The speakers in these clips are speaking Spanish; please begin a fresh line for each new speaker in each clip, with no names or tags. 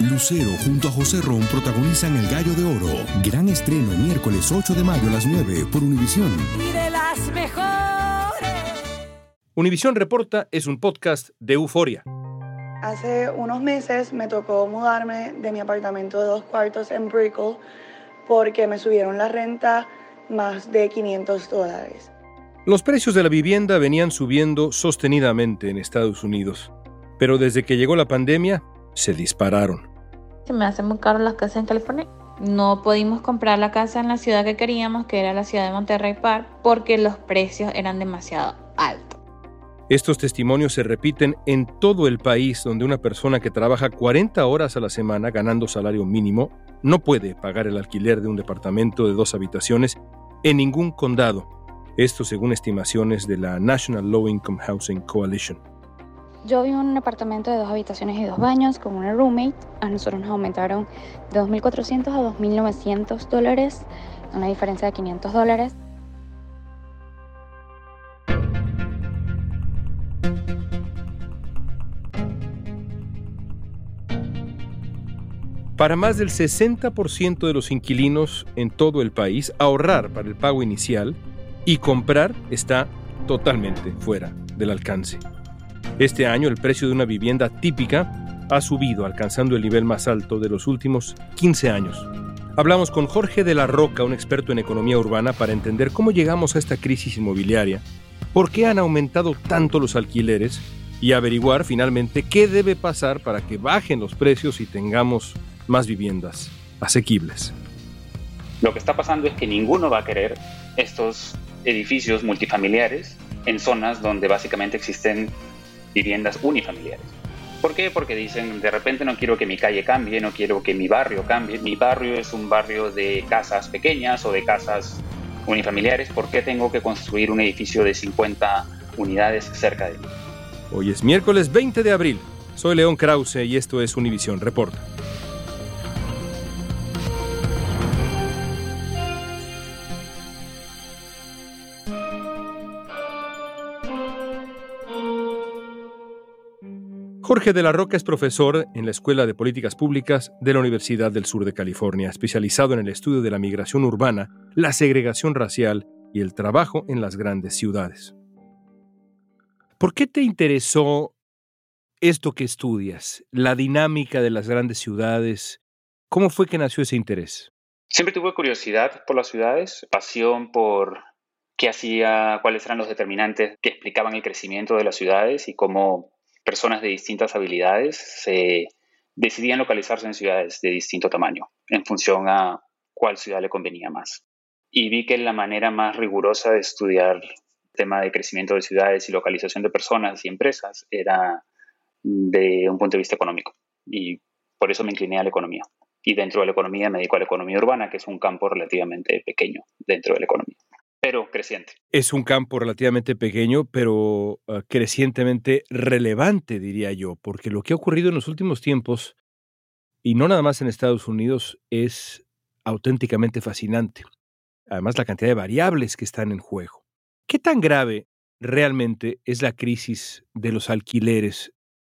Lucero junto a José Ron protagonizan El Gallo de Oro. Gran estreno miércoles 8 de mayo a las 9 por Univisión.
Y de las mejores.
Univisión Reporta es un podcast de euforia.
Hace unos meses me tocó mudarme de mi apartamento de dos cuartos en Brickell porque me subieron la renta más de 500 dólares.
Los precios de la vivienda venían subiendo sostenidamente en Estados Unidos, pero desde que llegó la pandemia se dispararon.
Se me hacen muy caro las casas en California. No pudimos comprar la casa en la ciudad que queríamos, que era la ciudad de Monterrey Park, porque los precios eran demasiado altos.
Estos testimonios se repiten en todo el país donde una persona que trabaja 40 horas a la semana ganando salario mínimo no puede pagar el alquiler de un departamento de dos habitaciones en ningún condado. Esto según estimaciones de la National Low Income Housing Coalition.
Yo vivo en un apartamento de dos habitaciones y dos baños con una roommate. A nosotros nos aumentaron de 2.400 a 2.900 dólares, una diferencia de 500 dólares.
Para más del 60% de los inquilinos en todo el país, ahorrar para el pago inicial y comprar está totalmente fuera del alcance. Este año el precio de una vivienda típica ha subido, alcanzando el nivel más alto de los últimos 15 años. Hablamos con Jorge de la Roca, un experto en economía urbana, para entender cómo llegamos a esta crisis inmobiliaria, por qué han aumentado tanto los alquileres y averiguar finalmente qué debe pasar para que bajen los precios y tengamos más viviendas asequibles.
Lo que está pasando es que ninguno va a querer estos edificios multifamiliares en zonas donde básicamente existen viviendas unifamiliares. ¿Por qué? Porque dicen, de repente no quiero que mi calle cambie, no quiero que mi barrio cambie. Mi barrio es un barrio de casas pequeñas o de casas unifamiliares. ¿Por qué tengo que construir un edificio de 50 unidades cerca de mí?
Hoy es miércoles 20 de abril. Soy León Krause y esto es Univisión Reporta. Jorge de la Roca es profesor en la Escuela de Políticas Públicas de la Universidad del Sur de California, especializado en el estudio de la migración urbana, la segregación racial y el trabajo en las grandes ciudades. ¿Por qué te interesó esto que estudias, la dinámica de las grandes ciudades? ¿Cómo fue que nació ese interés?
Siempre tuve curiosidad por las ciudades, pasión por qué hacía, cuáles eran los determinantes que explicaban el crecimiento de las ciudades y cómo personas de distintas habilidades se decidían localizarse en ciudades de distinto tamaño en función a cuál ciudad le convenía más. Y vi que la manera más rigurosa de estudiar el tema de crecimiento de ciudades y localización de personas y empresas era de un punto de vista económico. Y por eso me incliné a la economía. Y dentro de la economía me dedico a la economía urbana, que es un campo relativamente pequeño dentro de la economía pero creciente.
Es un campo relativamente pequeño, pero uh, crecientemente relevante, diría yo, porque lo que ha ocurrido en los últimos tiempos, y no nada más en Estados Unidos, es auténticamente fascinante. Además, la cantidad de variables que están en juego. ¿Qué tan grave realmente es la crisis de los alquileres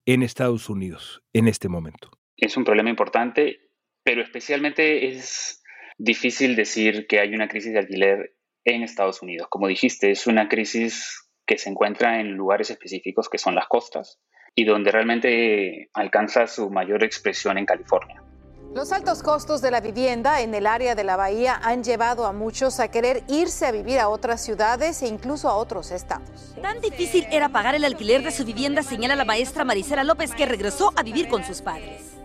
en Estados Unidos en este momento?
Es un problema importante, pero especialmente es difícil decir que hay una crisis de alquiler en Estados Unidos. Como dijiste, es una crisis que se encuentra en lugares específicos que son las costas y donde realmente alcanza su mayor expresión en California.
Los altos costos de la vivienda en el área de la bahía han llevado a muchos a querer irse a vivir a otras ciudades e incluso a otros estados.
Tan difícil era pagar el alquiler de su vivienda, señala la maestra Marisela López, que regresó a vivir con sus padres.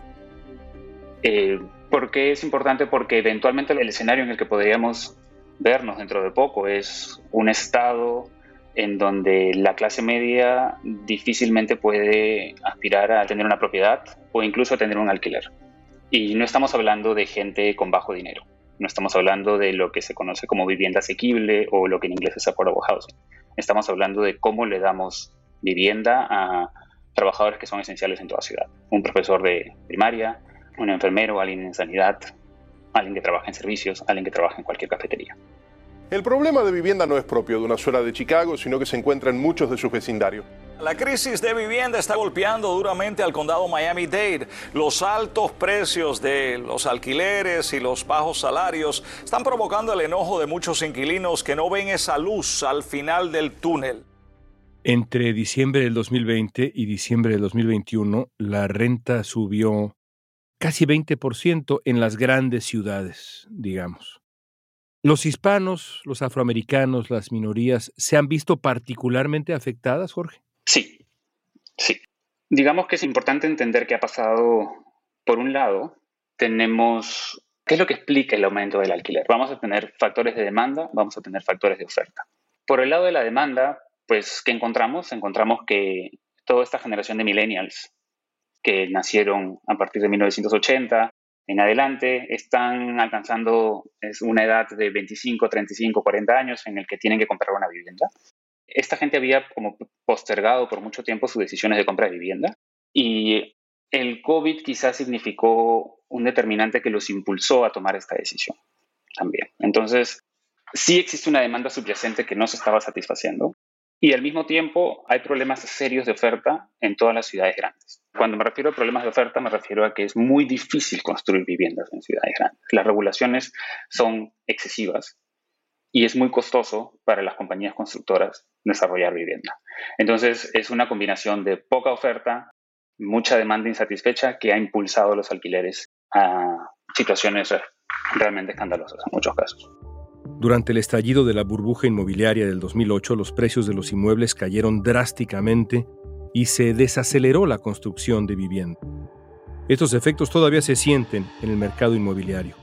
Eh, ¿Por qué es importante? Porque eventualmente el escenario en el que podríamos vernos dentro de poco. Es un estado en donde la clase media difícilmente puede aspirar a tener una propiedad o incluso a tener un alquiler. Y no estamos hablando de gente con bajo dinero. No estamos hablando de lo que se conoce como vivienda asequible o lo que en inglés es affordable housing. Estamos hablando de cómo le damos vivienda a trabajadores que son esenciales en toda ciudad. Un profesor de primaria, un enfermero, alguien en sanidad, alguien que trabaja en servicios, alguien que trabaja en cualquier cafetería.
El problema de vivienda no es propio de una sola de Chicago, sino que se encuentra en muchos de sus vecindarios. La crisis de vivienda está golpeando duramente al condado Miami-Dade. Los altos precios de los alquileres y los bajos salarios están provocando el enojo de muchos inquilinos que no ven esa luz al final del túnel.
Entre diciembre del 2020 y diciembre del 2021, la renta subió casi 20% en las grandes ciudades, digamos. ¿Los hispanos, los afroamericanos, las minorías se han visto particularmente afectadas, Jorge?
Sí, sí. Digamos que es importante entender qué ha pasado. Por un lado, tenemos, ¿qué es lo que explica el aumento del alquiler? Vamos a tener factores de demanda, vamos a tener factores de oferta. Por el lado de la demanda, pues, ¿qué encontramos? Encontramos que toda esta generación de millennials que nacieron a partir de 1980 en adelante están alcanzando una edad de 25, 35, 40 años en el que tienen que comprar una vivienda esta gente había como postergado por mucho tiempo sus decisiones de compra de vivienda y el COVID quizás significó un determinante que los impulsó a tomar esta decisión también. Entonces, sí existe una demanda subyacente que no se estaba satisfaciendo y al mismo tiempo hay problemas serios de oferta en todas las ciudades grandes. Cuando me refiero a problemas de oferta, me refiero a que es muy difícil construir viviendas en ciudades grandes. Las regulaciones son excesivas y es muy costoso para las compañías constructoras desarrollar vivienda. Entonces, es una combinación de poca oferta, mucha demanda insatisfecha que ha impulsado los alquileres a situaciones realmente escandalosas en muchos casos.
Durante el estallido de la burbuja inmobiliaria del 2008, los precios de los inmuebles cayeron drásticamente y se desaceleró la construcción de vivienda. Estos efectos todavía se sienten en el mercado inmobiliario.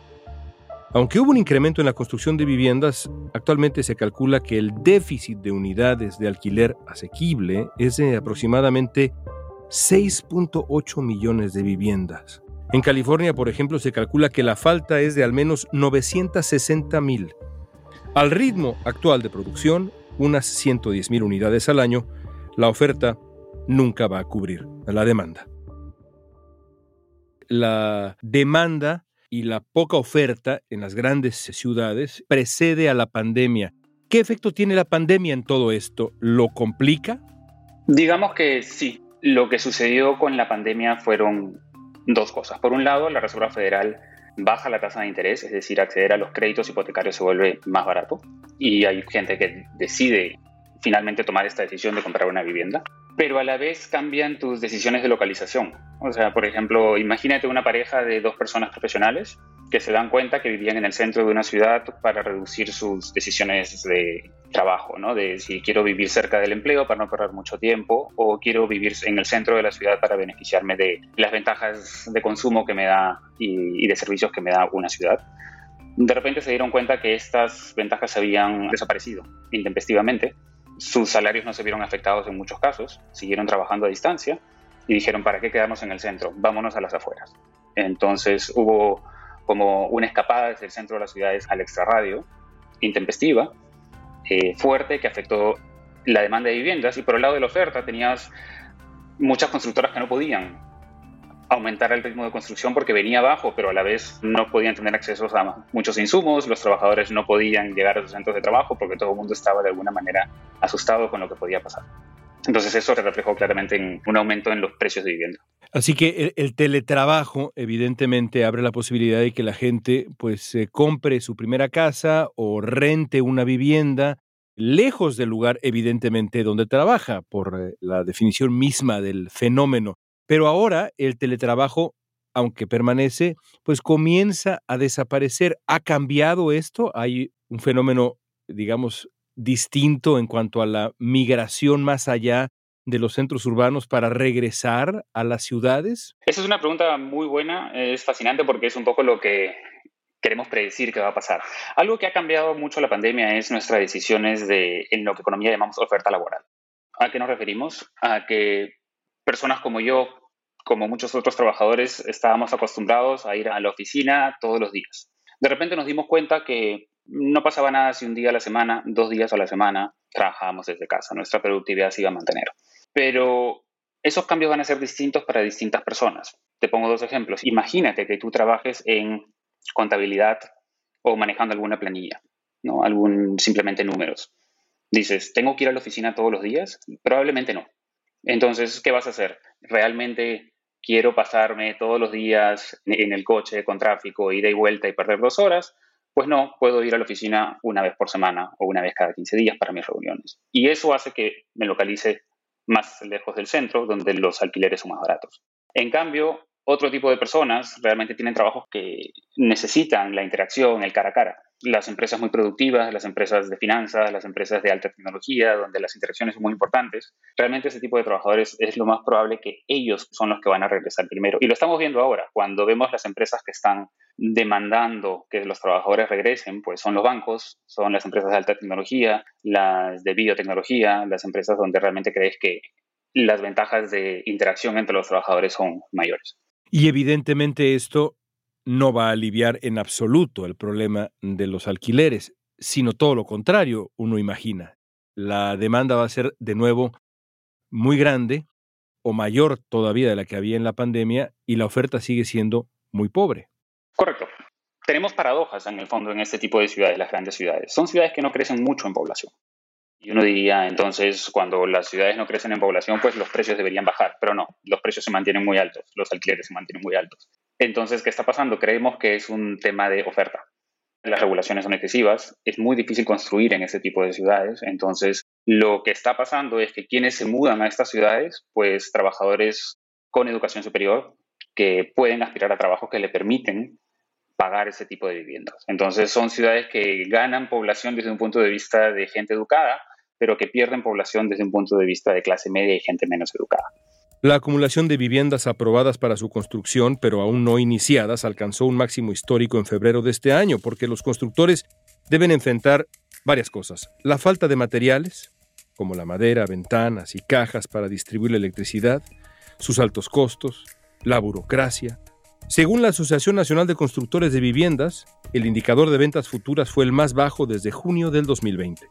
Aunque hubo un incremento en la construcción de viviendas, actualmente se calcula que el déficit de unidades de alquiler asequible es de aproximadamente 6.8 millones de viviendas. En California, por ejemplo, se calcula que la falta es de al menos 960 mil. Al ritmo actual de producción, unas 110 mil unidades al año, la oferta nunca va a cubrir la demanda. La demanda y la poca oferta en las grandes ciudades precede a la pandemia. ¿Qué efecto tiene la pandemia en todo esto? ¿Lo complica?
Digamos que sí. Lo que sucedió con la pandemia fueron dos cosas. Por un lado, la Reserva Federal baja la tasa de interés, es decir, acceder a los créditos hipotecarios se vuelve más barato y hay gente que decide finalmente tomar esta decisión de comprar una vivienda pero a la vez cambian tus decisiones de localización. O sea, por ejemplo, imagínate una pareja de dos personas profesionales que se dan cuenta que vivían en el centro de una ciudad para reducir sus decisiones de trabajo, ¿no? De si quiero vivir cerca del empleo para no perder mucho tiempo o quiero vivir en el centro de la ciudad para beneficiarme de las ventajas de consumo que me da y, y de servicios que me da una ciudad. De repente se dieron cuenta que estas ventajas habían desaparecido intempestivamente sus salarios no se vieron afectados en muchos casos, siguieron trabajando a distancia y dijeron, ¿para qué quedarnos en el centro? Vámonos a las afueras. Entonces hubo como una escapada desde el centro de las ciudades al extrarradio, intempestiva, eh, fuerte, que afectó la demanda de viviendas y por el lado de la oferta tenías muchas constructoras que no podían aumentar el ritmo de construcción porque venía bajo, pero a la vez no podían tener acceso a muchos insumos, los trabajadores no podían llegar a sus centros de trabajo porque todo el mundo estaba de alguna manera asustado con lo que podía pasar. Entonces eso se reflejó claramente en un aumento en los precios de vivienda.
Así que el, teletrabajo evidentemente abre la posibilidad de que la gente pues compre su primera casa o rente una vivienda lejos del lugar evidentemente donde trabaja por eh, la definición misma del fenómeno. Pero ahora el teletrabajo, aunque permanece, pues comienza a desaparecer. ¿Ha cambiado esto? ¿Hay un fenómeno, digamos, distinto en cuanto a la migración más allá de los centros urbanos para regresar a las ciudades?
Esa es una pregunta muy buena, es fascinante porque es un poco lo que queremos predecir que va a pasar. Algo que ha cambiado mucho la pandemia es nuestras decisiones de, en lo que economía llamamos oferta laboral. ¿A qué nos referimos? A que personas como yo, como muchos otros trabajadores, estábamos acostumbrados a ir a la oficina todos los días. De repente nos dimos cuenta que no pasaba nada si un día a la semana, dos días a la semana, trabajábamos desde casa. Nuestra productividad se iba a mantener. Pero esos cambios van a ser distintos para distintas personas. Te pongo dos ejemplos. Imagínate que tú trabajes en contabilidad o manejando alguna planilla, ¿no? Algún simplemente números. Dices, ¿tengo que ir a la oficina todos los días? Probablemente no. Entonces, ¿qué vas a hacer? ¿Realmente quiero pasarme todos los días en el coche con tráfico, ida y vuelta y perder dos horas? Pues no, puedo ir a la oficina una vez por semana o una vez cada 15 días para mis reuniones. Y eso hace que me localice más lejos del centro, donde los alquileres son más baratos. En cambio, otro tipo de personas realmente tienen trabajos que necesitan la interacción, el cara a cara. Las empresas muy productivas, las empresas de finanzas, las empresas de alta tecnología, donde las interacciones son muy importantes, realmente ese tipo de trabajadores es lo más probable que ellos son los que van a regresar primero. Y lo estamos viendo ahora, cuando vemos las empresas que están demandando que los trabajadores regresen, pues son los bancos, son las empresas de alta tecnología, las de biotecnología, las empresas donde realmente crees que las ventajas de interacción entre los trabajadores son mayores.
Y evidentemente esto no va a aliviar en absoluto el problema de los alquileres, sino todo lo contrario, uno imagina. La demanda va a ser de nuevo muy grande o mayor todavía de la que había en la pandemia y la oferta sigue siendo muy pobre.
Correcto. Tenemos paradojas en el fondo en este tipo de ciudades, las grandes ciudades. Son ciudades que no crecen mucho en población. Y uno diría, entonces, cuando las ciudades no crecen en población, pues los precios deberían bajar, pero no, los precios se mantienen muy altos, los alquileres se mantienen muy altos. Entonces, ¿qué está pasando? Creemos que es un tema de oferta. Las regulaciones son excesivas, es muy difícil construir en ese tipo de ciudades, entonces lo que está pasando es que quienes se mudan a estas ciudades, pues trabajadores con educación superior que pueden aspirar a trabajos que le permiten pagar ese tipo de viviendas. Entonces son ciudades que ganan población desde un punto de vista de gente educada, pero que pierden población desde un punto de vista de clase media y gente menos educada.
La acumulación de viviendas aprobadas para su construcción, pero aún no iniciadas, alcanzó un máximo histórico en febrero de este año, porque los constructores deben enfrentar varias cosas. La falta de materiales, como la madera, ventanas y cajas para distribuir la electricidad, sus altos costos, la burocracia. Según la Asociación Nacional de Constructores de Viviendas, el indicador de ventas futuras fue el más bajo desde junio del 2020.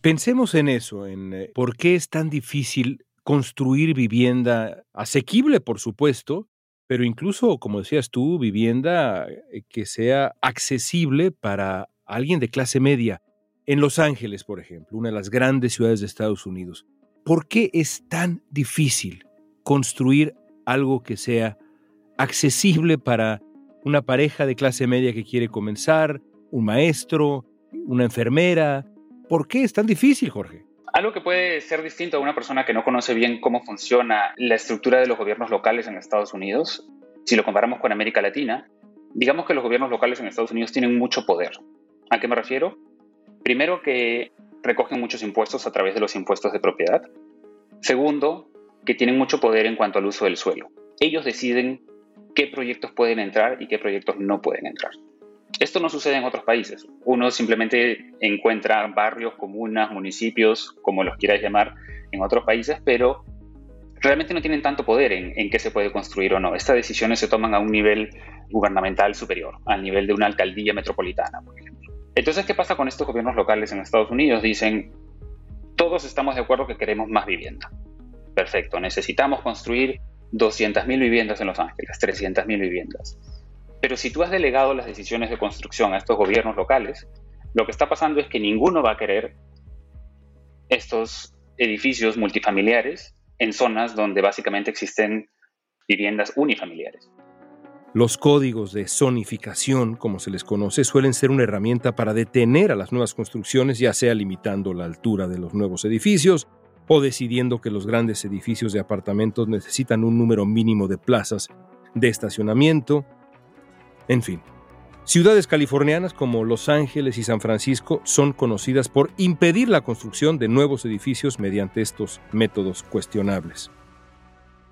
Pensemos en eso, en eh, por qué es tan difícil construir vivienda asequible, por supuesto, pero incluso, como decías tú, vivienda eh, que sea accesible para alguien de clase media. En Los Ángeles, por ejemplo, una de las grandes ciudades de Estados Unidos, ¿por qué es tan difícil construir algo que sea accesible para una pareja de clase media que quiere comenzar, un maestro, una enfermera, ¿Por qué es tan difícil, Jorge?
Algo que puede ser distinto a una persona que no conoce bien cómo funciona la estructura de los gobiernos locales en Estados Unidos, si lo comparamos con América Latina, digamos que los gobiernos locales en Estados Unidos tienen mucho poder. ¿A qué me refiero? Primero que recogen muchos impuestos a través de los impuestos de propiedad. Segundo, que tienen mucho poder en cuanto al uso del suelo. Ellos deciden qué proyectos pueden entrar y qué proyectos no pueden entrar. Esto no sucede en otros países. Uno simplemente encuentra barrios, comunas, municipios, como los quieras llamar, en otros países, pero realmente no tienen tanto poder en, qué se puede construir o no. Estas decisiones se toman a un nivel gubernamental superior, al nivel de una alcaldía metropolitana, por ejemplo. Entonces, ¿qué pasa con estos gobiernos locales en Estados Unidos? Dicen, todos estamos de acuerdo que queremos más vivienda. Perfecto, necesitamos construir 200.000 viviendas en Los Ángeles, 300.000 viviendas. Pero si tú has delegado las decisiones de construcción a estos gobiernos locales, lo que está pasando es que ninguno va a querer estos edificios multifamiliares en zonas donde básicamente existen viviendas unifamiliares.
Los códigos de zonificación, como se les conoce, suelen ser una herramienta para detener a las nuevas construcciones, ya sea limitando la altura de los nuevos edificios o decidiendo que los grandes edificios de apartamentos necesitan un número mínimo de plazas de estacionamiento en fin, ciudades californianas como Los Ángeles y San Francisco son conocidas por impedir la construcción de nuevos edificios mediante estos métodos cuestionables.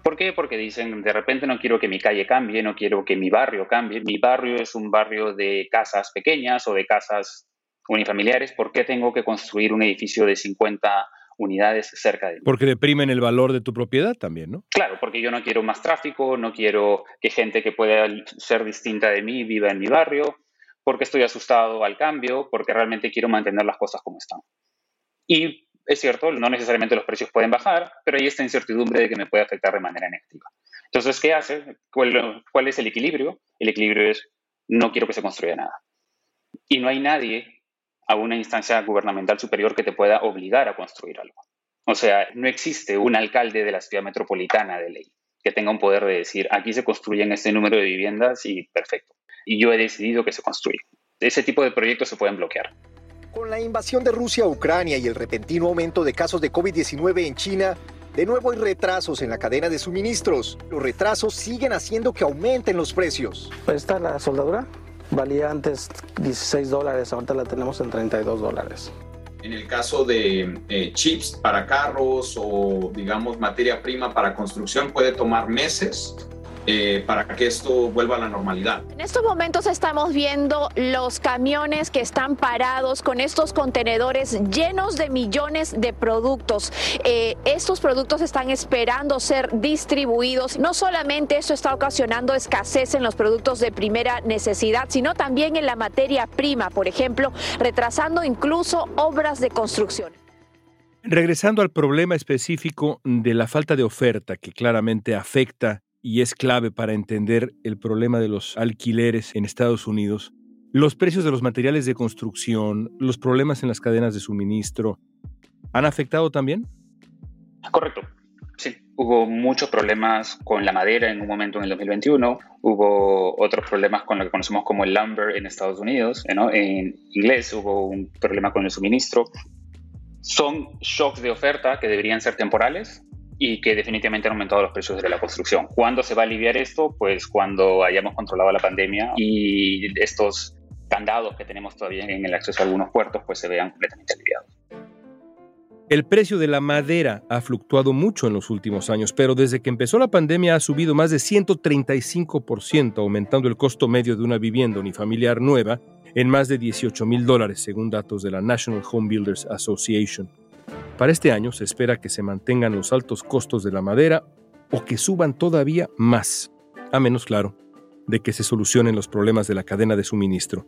¿Por qué? Porque dicen, de repente no quiero que mi calle cambie, no quiero que mi barrio cambie. Mi barrio es un barrio de casas pequeñas o de casas unifamiliares. ¿Por qué tengo que construir un edificio de 50 unidades cerca de mí.
Porque deprimen el valor de tu propiedad también, ¿no?
Claro, porque yo no quiero más tráfico, no quiero que gente que pueda ser distinta de mí viva en mi barrio, porque estoy asustado al cambio, porque realmente quiero mantener las cosas como están. Y es cierto, no necesariamente los precios pueden bajar, pero hay esta incertidumbre de que me puede afectar de manera negativa. Entonces, ¿qué hace? ¿Cuál, ¿Cuál es el equilibrio? El equilibrio es no quiero que se construya nada. Y no hay nadie a una instancia gubernamental superior que te pueda obligar a construir algo. O sea, no existe un alcalde de la ciudad metropolitana de ley que tenga un poder de decir, aquí se construyen este número de viviendas y perfecto. Y yo he decidido que se construye. Ese tipo de proyectos se pueden bloquear.
Con la invasión de Rusia a Ucrania y el repentino aumento de casos de COVID-19 en China, de nuevo hay retrasos en la cadena de suministros. Los retrasos siguen haciendo que aumenten los precios.
Esta la soldadura valía antes 16 dólares, ahorita la tenemos en 32 dólares.
En el caso de eh, chips para carros o, digamos, materia prima para construcción, puede tomar meses eh, para que esto vuelva a la normalidad.
En estos momentos estamos viendo los camiones que están parados con estos contenedores llenos de millones de productos. Eh, estos productos están esperando ser distribuidos. No solamente esto está ocasionando escasez en los productos de primera necesidad, sino también en la materia prima, por ejemplo, retrasando incluso obras de construcción.
Regresando al problema específico de la falta de oferta que claramente afecta y es clave para entender el problema de los alquileres en Estados Unidos, los precios de los materiales de construcción, los problemas en las cadenas de suministro, ¿han afectado también?
Correcto. Sí, hubo muchos problemas con la madera en un momento en el 2021, hubo otros problemas con lo que conocemos como el lumber en Estados Unidos, en inglés hubo un problema con el suministro. Son shocks de oferta que deberían ser temporales, y que definitivamente han aumentado los precios de la construcción. ¿Cuándo se va a aliviar esto? Pues cuando hayamos controlado la pandemia y estos candados que tenemos todavía en el acceso a algunos puertos pues se vean completamente aliviados.
El precio de la madera ha fluctuado mucho en los últimos años, pero desde que empezó la pandemia ha subido más de 135%, aumentando el costo medio de una vivienda unifamiliar nueva en más de 18 mil dólares, según datos de la National Home Builders Association. Para este año se espera que se mantengan los altos costos de la madera o que suban todavía más, a menos claro, de que se solucionen los problemas de la cadena de suministro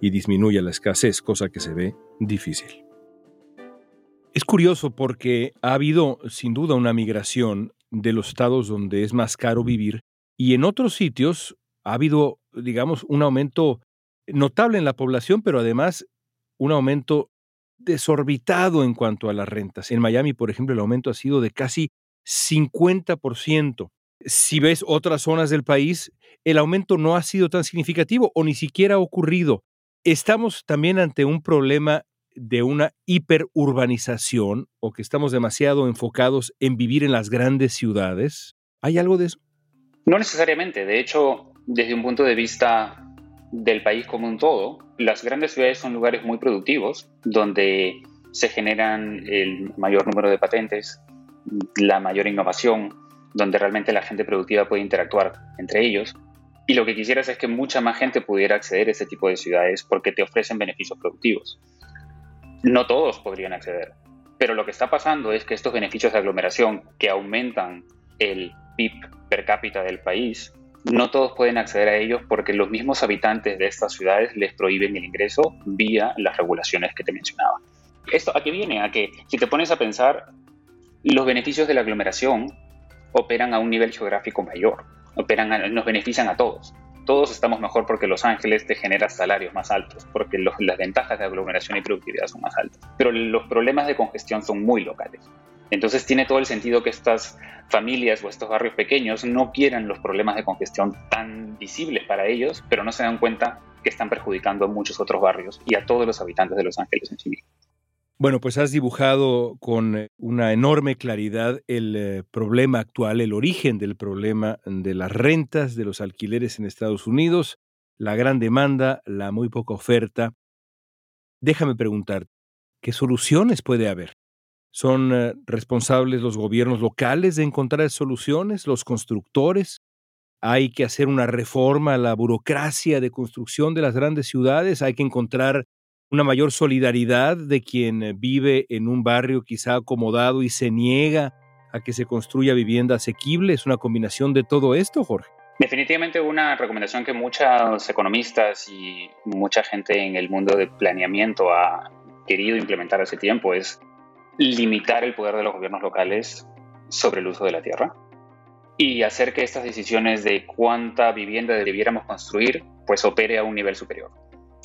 y disminuya la escasez, cosa que se ve difícil. Es curioso porque ha habido sin duda una migración de los estados donde es más caro vivir y en otros sitios ha habido, digamos, un aumento notable en la población, pero además un aumento desorbitado en cuanto a las rentas. En Miami, por ejemplo, el aumento ha sido de casi 50%. Si ves otras zonas del país, el aumento no ha sido tan significativo o ni siquiera ha ocurrido. Estamos también ante un problema de una hiperurbanización o que estamos demasiado enfocados en vivir en las grandes ciudades. ¿Hay algo de eso?
No necesariamente. De hecho, desde un punto de vista del país como un todo, las grandes ciudades son lugares muy productivos, donde se generan el mayor número de patentes, la mayor innovación, donde realmente la gente productiva puede interactuar entre ellos. Y lo que quisieras es que mucha más gente pudiera acceder a este tipo de ciudades porque te ofrecen beneficios productivos. No todos podrían acceder, pero lo que está pasando es que estos beneficios de aglomeración que aumentan el PIB per cápita del país no todos pueden acceder a ellos porque los mismos habitantes de estas ciudades les prohíben el ingreso vía las regulaciones que te mencionaba. ¿Esto a qué viene? A que si te pones a pensar, los beneficios de la aglomeración operan a un nivel geográfico mayor, operan nos benefician a todos. Todos estamos mejor porque Los Ángeles te genera salarios más altos, porque las ventajas de aglomeración y productividad son más altas. Pero los problemas de congestión son muy locales. Entonces tiene todo el sentido que estas familias o estos barrios pequeños no quieran los problemas de congestión tan visibles para ellos, pero no se dan cuenta que están perjudicando a muchos otros barrios y a todos los habitantes de Los Ángeles en sí.
Bueno, pues has dibujado con una enorme claridad el eh, problema actual, el origen del problema de las rentas, de los alquileres en Estados Unidos, la gran demanda, la muy poca oferta. Déjame preguntar, ¿qué soluciones puede haber? ¿Son eh, responsables los gobiernos locales de encontrar soluciones, los constructores? ¿Hay que hacer una reforma a la burocracia de construcción de las grandes ciudades? ¿Hay que encontrar una mayor solidaridad de quien eh, vive en un barrio quizá acomodado y se niega a que se construya vivienda asequible? ¿Es una combinación de todo esto, Jorge?
Definitivamente una recomendación que muchos economistas y mucha gente en el mundo de planeamiento ha querido implementar hace tiempo es limitar el poder de los gobiernos locales sobre el uso de la tierra y hacer que estas decisiones de cuánta vivienda debiéramos construir pues opere a un nivel superior,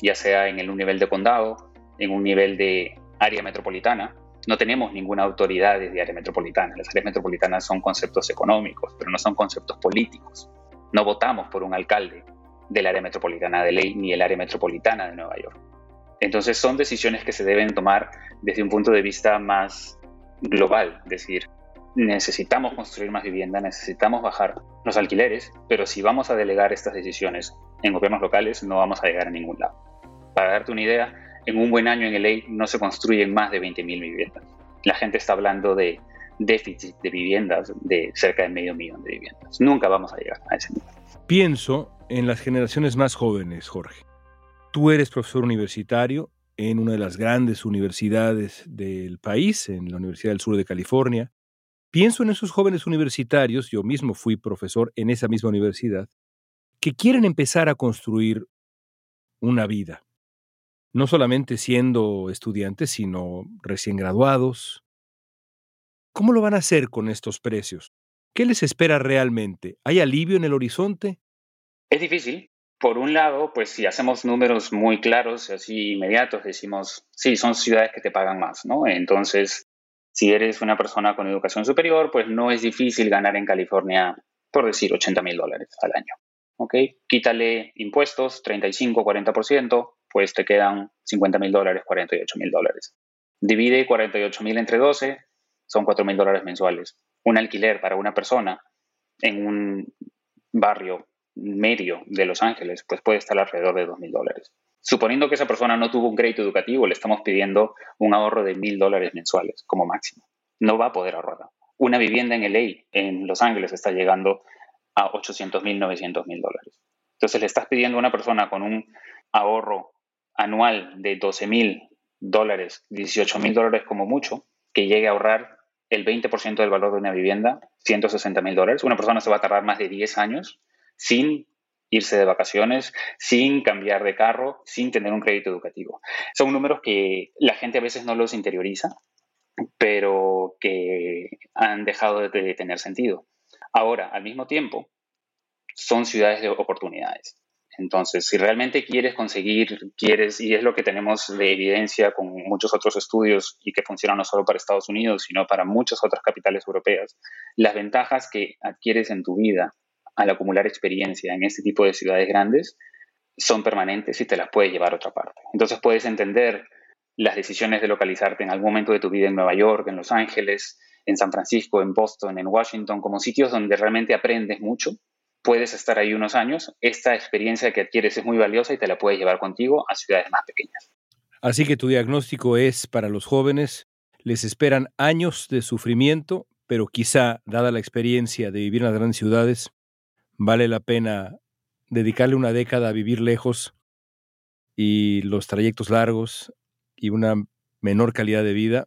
ya sea en un nivel de condado, en un nivel de área metropolitana, No tenemos ninguna autoridad desde área metropolitana. Las áreas metropolitanas son conceptos económicos, pero no son conceptos políticos. No votamos por un alcalde del área metropolitana de ley ni el área metropolitana de Nueva York. Entonces son decisiones que se deben tomar desde un punto de vista más global, es decir, necesitamos construir más vivienda, necesitamos bajar los alquileres, pero si vamos a delegar estas decisiones en gobiernos locales no vamos a llegar a ningún lado. Para darte una idea, en un buen año en LA no se construyen más de 20.000 viviendas. La gente está hablando de déficit de viviendas de cerca de medio millón de viviendas. Nunca vamos a llegar a ese nivel.
Pienso en las generaciones más jóvenes, Jorge. Tú eres profesor universitario en una de las grandes universidades del país, en la Universidad del Sur de California. Pienso en esos jóvenes universitarios, yo mismo fui profesor en esa misma universidad, que quieren empezar a construir una vida, no solamente siendo estudiantes, sino recién graduados. ¿Cómo lo van a hacer con estos precios? ¿Qué les espera realmente? ¿Hay alivio en el horizonte?
Es difícil, por un lado, pues si hacemos números muy claros, así inmediatos, decimos, sí, son ciudades que te pagan más, ¿no? Entonces, si eres una persona con educación superior, pues no es difícil ganar en California, por decir, 80 mil dólares al año, ¿ok? Quítale impuestos, 35, 40%, pues te quedan 50 mil dólares, 48 mil dólares. Divide 48 mil entre 12, son 4 mil dólares mensuales. Un alquiler para una persona en un barrio medio de Los Ángeles, pues puede estar alrededor de dos mil dólares. Suponiendo que esa persona no tuvo un crédito educativo, le estamos pidiendo un ahorro de mil dólares mensuales como máximo. No va a poder ahorrar. Una vivienda en LA, en Los Ángeles, está llegando a 800 mil, 900 mil dólares. Entonces le estás pidiendo a una persona con un ahorro anual de 12 mil dólares, 18 mil dólares como mucho, que llegue a ahorrar el 20% del valor de una vivienda, 160 mil dólares. Una persona se va a tardar más de 10 años sin irse de vacaciones, sin cambiar de carro, sin tener un crédito educativo. Son números que la gente a veces no los interioriza, pero que han dejado de tener sentido. Ahora, al mismo tiempo, son ciudades de oportunidades. Entonces, si realmente quieres conseguir, quieres, y es lo que tenemos de evidencia con muchos otros estudios y que funcionan no solo para Estados Unidos, sino para muchas otras capitales europeas, las ventajas que adquieres en tu vida al acumular experiencia en este tipo de ciudades grandes son permanentes y te las puedes llevar a otra parte. Entonces puedes entender las decisiones de localizarte en algún momento de tu vida en Nueva York, en Los Ángeles, en San Francisco, en Boston, en Washington, como sitios donde realmente aprendes mucho. Puedes estar ahí unos años, esta experiencia que adquieres es muy valiosa y te la puedes llevar contigo a ciudades más pequeñas.
Así que tu diagnóstico es para los jóvenes, les esperan años de sufrimiento, pero quizá, dada la experiencia de vivir en las grandes ciudades, vale la pena dedicarle una década a vivir lejos y los trayectos largos y una menor calidad de vida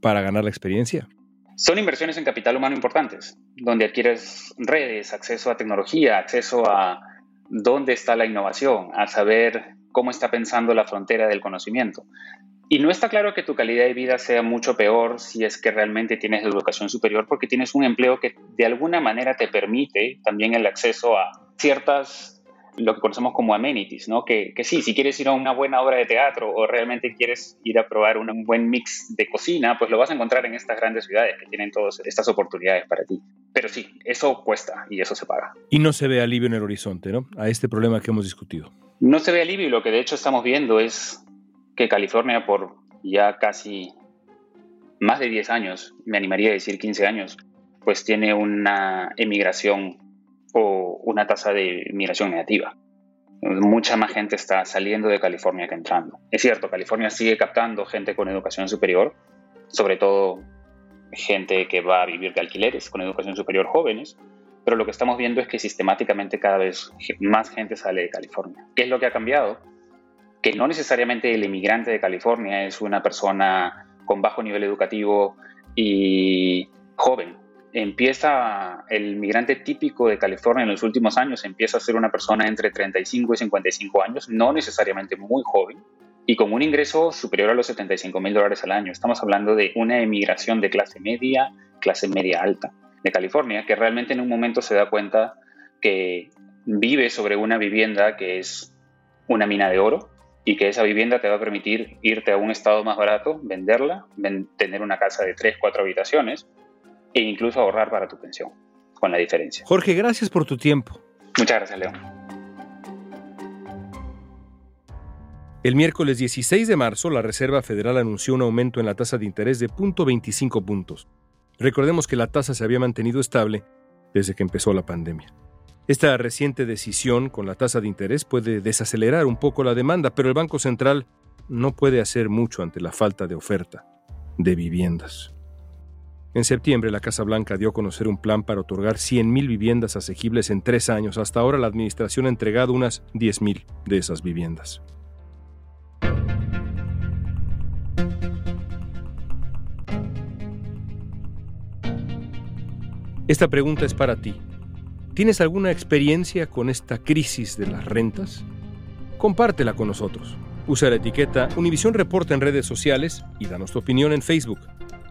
para ganar la experiencia?
Son inversiones en capital humano importantes, donde adquieres redes, acceso a tecnología, acceso a dónde está la innovación, a saber cómo está pensando la frontera del conocimiento. Y no está claro que tu calidad de vida sea mucho peor si es que realmente tienes educación superior porque tienes un empleo que de alguna manera te permite también el acceso a ciertas, lo que conocemos como amenities, ¿no? Que, que sí, si quieres ir a una buena obra de teatro o realmente quieres ir a probar un buen mix de cocina, pues lo vas a encontrar en estas grandes ciudades que tienen todas estas oportunidades para ti. Pero sí, eso cuesta y eso se paga.
Y no se ve alivio en el horizonte, ¿no? A este problema que hemos discutido.
No se ve alivio y lo que de hecho estamos viendo es que California por ya casi más de 10 años, me animaría a decir 15 años, pues tiene una emigración o una tasa de migración negativa. Mucha más gente está saliendo de California que entrando. Es cierto, California sigue captando gente con educación superior, sobre todo gente que va a vivir de alquileres con educación superior jóvenes, pero lo que estamos viendo es que sistemáticamente cada vez más gente sale de California. ¿Qué es lo que ha cambiado? Que no necesariamente el inmigrante de California es una persona con bajo nivel educativo y joven. Empieza el migrante típico de California en los últimos años, empieza a ser una persona entre 35 y 55 años, no necesariamente muy joven, y con un ingreso superior a los 75 mil dólares al año. Estamos hablando de una emigración de clase media, clase media alta de California, que realmente en un momento se da cuenta que vive sobre una vivienda que es una mina de oro, y que esa vivienda te va a permitir irte a un estado más barato, venderla, tener una casa de 3, 4 habitaciones e incluso ahorrar para tu pensión, con la diferencia.
Jorge, gracias por tu tiempo.
Muchas gracias, León.
El miércoles 16 de marzo, la Reserva Federal anunció un aumento en la tasa de interés de 0.25 puntos. Recordemos que la tasa se había mantenido estable desde que empezó la pandemia. Esta reciente decisión con la tasa de interés puede desacelerar un poco la demanda, pero el Banco Central no puede hacer mucho ante la falta de oferta de viviendas. En septiembre, la Casa Blanca dio a conocer un plan para otorgar 100.000 viviendas asequibles en tres años. Hasta ahora, la administración ha entregado unas 10.000 de esas viviendas. Esta pregunta es para ti. ¿Tienes alguna experiencia con esta crisis de las rentas? Compártela con nosotros. Usa la etiqueta Univisión Reporta en redes sociales y danos tu opinión en Facebook,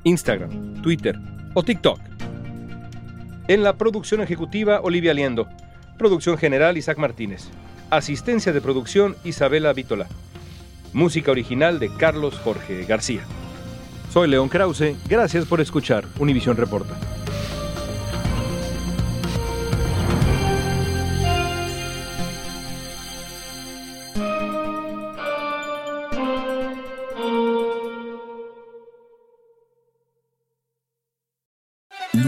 Instagram, Twitter o TikTok. En la producción ejecutiva, Olivia Liendo. Producción general, Isaac Martínez. Asistencia de producción, Isabela Vítola. Música original de Carlos Jorge García. Soy León Krause. Gracias por escuchar Univisión Reporta.